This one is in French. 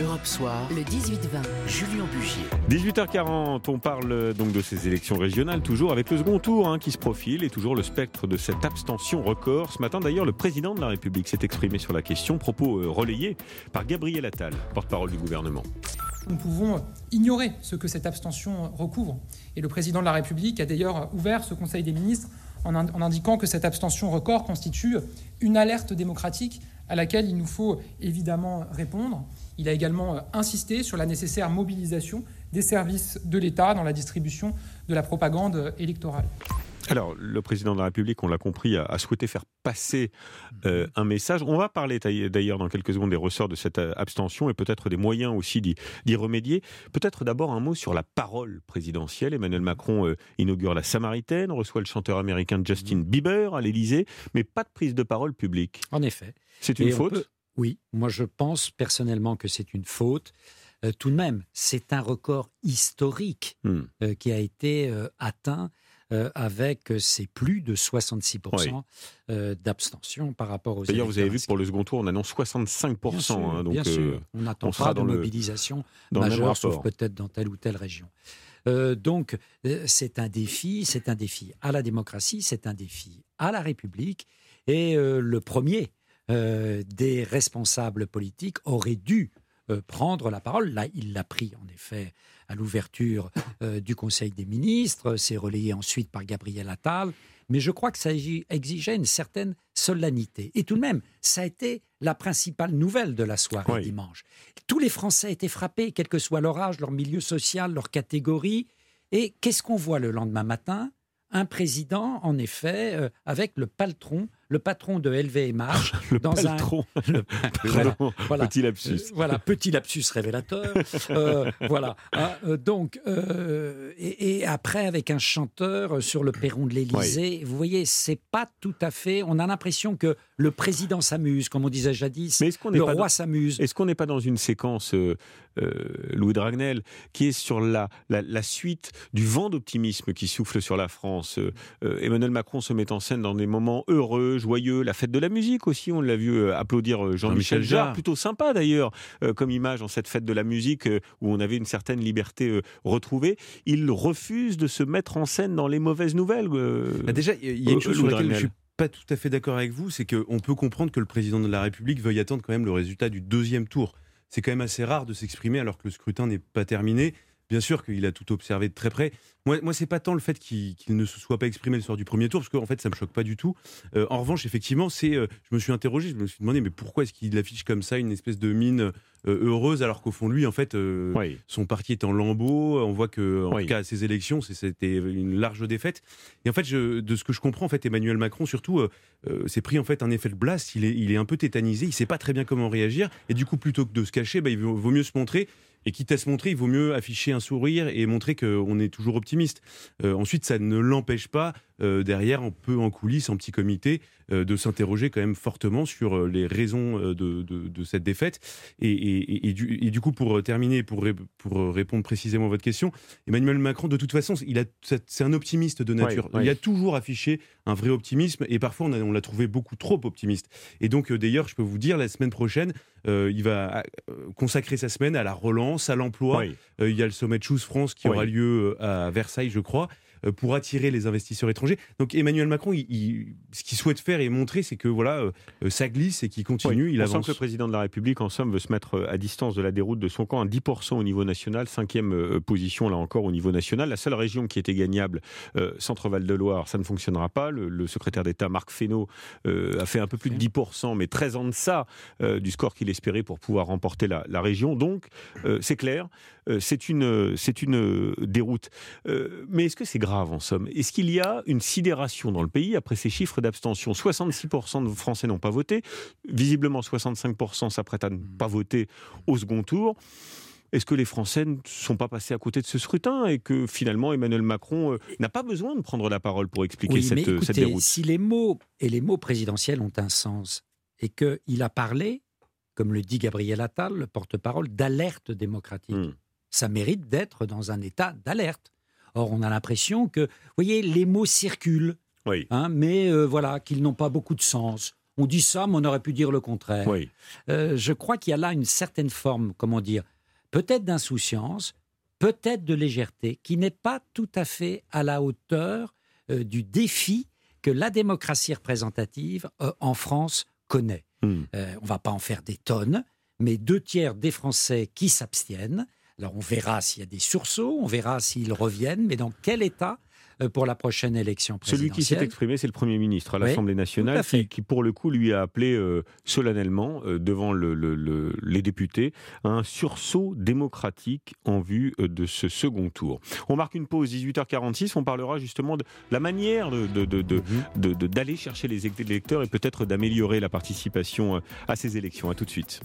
Europe Soir, le 18-20, Julien Bugier. 18h40, on parle donc de ces élections régionales, toujours avec le second tour hein, qui se profile et toujours le spectre de cette abstention record. Ce matin d'ailleurs, le président de la République s'est exprimé sur la question, propos euh, relayés par Gabriel Attal, porte-parole du gouvernement. Nous pouvons ignorer ce que cette abstention recouvre. Et le président de la République a d'ailleurs ouvert ce Conseil des ministres en, indiquant que cette abstention record constitue une alerte démocratique à laquelle il nous faut évidemment répondre. Il a également euh, insisté sur la nécessaire mobilisation des services de l'État dans la distribution de la propagande électorale. Alors, le président de la République, on l'a compris, a, souhaité faire passer euh, un message. On va parler d'ailleurs dans quelques secondes des ressorts de cette euh, abstention et peut-être des moyens aussi d'y remédier. Peut-être d'abord un mot sur la parole présidentielle. Emmanuel Macron inaugure la Samaritaine, reçoit le chanteur américain Justin Bieber à l'Élysée, mais pas de prise de parole publique. En effet. C'est une faute Oui, moi je pense personnellement que c'est une faute. Euh, tout de même, c'est un record historique hmm. euh, qui a été euh, avec ces plus de 66% d'abstention par rapport aux D'ailleurs, vous avez vu que pour le second tour, on annonce 65%. Hein, donc, On n'attend pas de mobilisation majeure, sauf peut-être dans telle ou telle région. donc, c'est un défi, c'est un défi à la démocratie, c'est un défi à la République. Et le premier euh, des responsables politiques auraient dû euh, prendre la parole. Là, il l'a pris, en effet, à l'ouverture euh, du Conseil des ministres. C'est relayé ensuite par Gabriel Attal. Mais je crois que ça exigeait une certaine solennité. Et tout de même, ça a été la principale nouvelle de la soirée dimanche. Tous les Français étaient frappés, quel que soit leur âge, leur milieu social, leur catégorie. Et qu'est-ce qu'on voit le lendemain matin? Un président, en effet, avec le paltron le patron de LVMH le dans paltron. un voilà, petit lapsus. Euh, voilà, petit lapsus révélateur. Euh, voilà. Ah, euh, donc, et, après avec un chanteur sur le perron de l'Élysée, vous voyez, c'est pas tout à fait. On a l'impression que le président s'amuse, comme on disait jadis. Mais est-ce qu'on le roi s'amuse. Est-ce qu'on n'est pas dans une séquence, Louis Dragnel, qui est sur la, la, suite du vent d'optimisme qui souffle sur la France Emmanuel Macron se met en scène dans des moments heureux joyeux, la fête de la musique aussi, on l'a vu euh, applaudir euh, Jean-Michel Jarre, plutôt sympa d'ailleurs euh, comme image en cette fête de la musique où on avait une certaine liberté retrouvée. Il refuse de se mettre en scène dans les mauvaises nouvelles. Bah, déjà, il y a une chose sur laquelle je suis pas tout à fait d'accord avec vous, c'est qu'on peut comprendre que le président de la République veuille attendre quand même le résultat du deuxième tour. C'est quand même assez rare de s'exprimer alors que le scrutin n'est pas terminé. Bien sûr qu'il a tout observé de très près. Moi, moi c'est pas tant le fait qu'il ne se soit pas exprimé le soir du premier tour, parce qu'en fait, ça me choque pas du tout. Euh, en revanche, effectivement, c'est, euh, je me suis interrogé, je me suis demandé, mais pourquoi est-ce qu'il affiche comme ça une espèce de mine euh, heureuse, alors qu'au fond lui, en fait, son parti est en lambeaux. On voit que, en tout cas, à ces élections, c'était une large défaite. Et en fait, je, de ce que je comprends, en fait, Emmanuel Macron, surtout, s'est pris en fait un effet de blast. Il est, il est un peu tétanisé. Il sait pas très bien comment réagir. Et du coup, plutôt que de se cacher, bah, il vaut mieux se montrer. Et quitte à se montrer, il vaut mieux afficher un sourire et montrer qu'on est toujours optimiste. Euh, ensuite, ça ne l'empêche pas euh, derrière, on peut en coulisses, en petit comité, euh, de s'interroger quand même fortement sur euh, les raisons de, cette défaite. Et, du, coup, pour terminer, pour, pour répondre précisément à votre question, Emmanuel Macron, de toute façon, c'est un optimiste de nature. Il a toujours affiché un vrai optimisme et parfois on, l'a trouvé beaucoup trop optimiste. Et donc, d'ailleurs, je peux vous dire, la semaine prochaine, il va consacrer sa semaine à la relance, à l'emploi. il y a le sommet de Choose France qui aura lieu à Versailles, je crois. Euh, pour attirer les investisseurs étrangers. Donc Emmanuel Macron, ce qu'il souhaite faire et montrer, c'est que voilà, euh, ça glisse et qu'il continue, il on avance. Sent que le président de la République, en somme, veut se mettre euh, à distance de la déroute de son camp à 10% au niveau national, cinquième position là encore au niveau national. La seule région qui était gagnable, Centre-Val de Loire, ça ne fonctionnera pas. Le, secrétaire d'État Marc Fesneau a fait un peu plus de 10%, mais très en deçà du score qu'il espérait pour pouvoir remporter la, la région. Donc c'est clair, c'est une, c'est une déroute. mais est-ce que c'est grave en somme. Est-ce qu'il y a une sidération dans le pays après ces chiffres d'abstention? 66% de Français n'ont pas voté, visiblement 65% s'apprêtent à ne pas voter au second tour. Est-ce que les Français ne sont pas passés à côté de ce scrutin et que finalement Emmanuel Macron euh, n'a pas besoin de prendre la parole pour expliquer cette, euh, cette déroute? Si les mots et les mots présidentiels ont un sens et qu'il a parlé, comme le dit Gabriel Attal, le porte-parole, d'alerte démocratique, hmm. ça mérite d'être dans un état d'alerte. Or, on a l'impression que, vous voyez, les mots circulent, hein, mais euh, voilà, qu'ils n'ont pas beaucoup de sens. On dit ça, mais on aurait pu dire le contraire. Oui. Euh, je crois qu'il y a là une certaine forme, comment dire, peut-être d'insouciance, peut-être de légèreté, qui n'est pas tout à fait à la hauteur euh, du défi que la démocratie représentative en France connaît. Hmm. on ne va pas en faire des tonnes, mais deux tiers des Français qui s'abstiennent. Alors on verra s'il y a des sursauts, on verra s'ils reviennent, mais dans quel état euh, pour la prochaine élection présidentielle. Celui qui s'est exprimé, c'est le Premier ministre à l'Assemblée nationale, qui, pour le coup, lui a appelé euh, solennellement euh, devant les députés un sursaut démocratique en vue de ce second tour. On marque une pause, 18h46, on parlera justement de la manière d'aller chercher les électeurs et peut-être d'améliorer la participation à ces élections. À tout de suite.